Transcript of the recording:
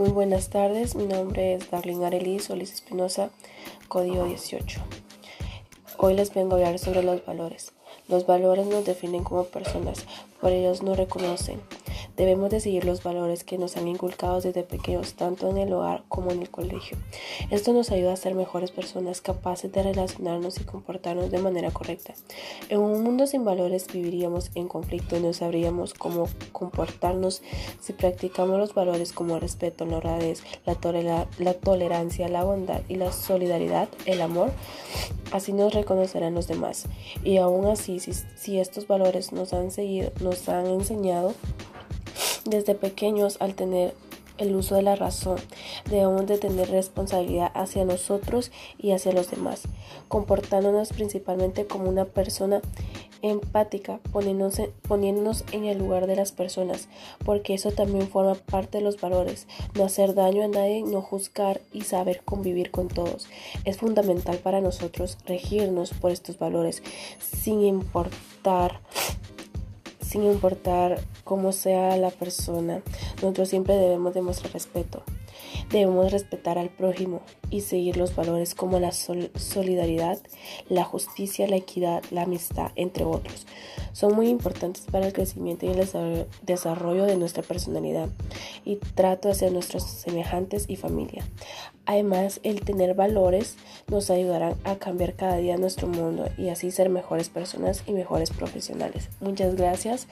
Muy buenas tardes, mi nombre es Darlene Arely Solís Espinosa, código 18. Hoy les vengo a hablar sobre los valores. Los valores nos definen como personas, por ellos nos reconocen. Debemos de seguir los valores que nos han inculcado desde pequeños, tanto en el hogar como en el colegio. Esto nos ayuda a ser mejores personas capaces de relacionarnos y comportarnos de manera correcta. En un mundo sin valores viviríamos en conflicto y no sabríamos cómo comportarnos si practicamos los valores como el respeto, la honradez, la, la tolerancia, la bondad y la solidaridad, el amor. Así nos reconocerán los demás. Y aún así, si, si estos valores nos han, seguido, nos han enseñado desde pequeños al tener el uso de la razón, debemos de tener responsabilidad hacia nosotros y hacia los demás, comportándonos principalmente como una persona empática, poniéndonos, poniéndonos en el lugar de las personas, porque eso también forma parte de los valores, no hacer daño a nadie, no juzgar y saber convivir con todos. Es fundamental para nosotros regirnos por estos valores, sin importar sin importar cómo sea la persona, nosotros siempre debemos demostrar respeto. Debemos respetar al prójimo y seguir los valores como la solidaridad, la justicia, la equidad, la amistad, entre otros. Son muy importantes para el crecimiento y el desarrollo de nuestra personalidad y trato hacia nuestros semejantes y familia. Además, el tener valores nos ayudarán a cambiar cada día nuestro mundo y así ser mejores personas y mejores profesionales. Muchas gracias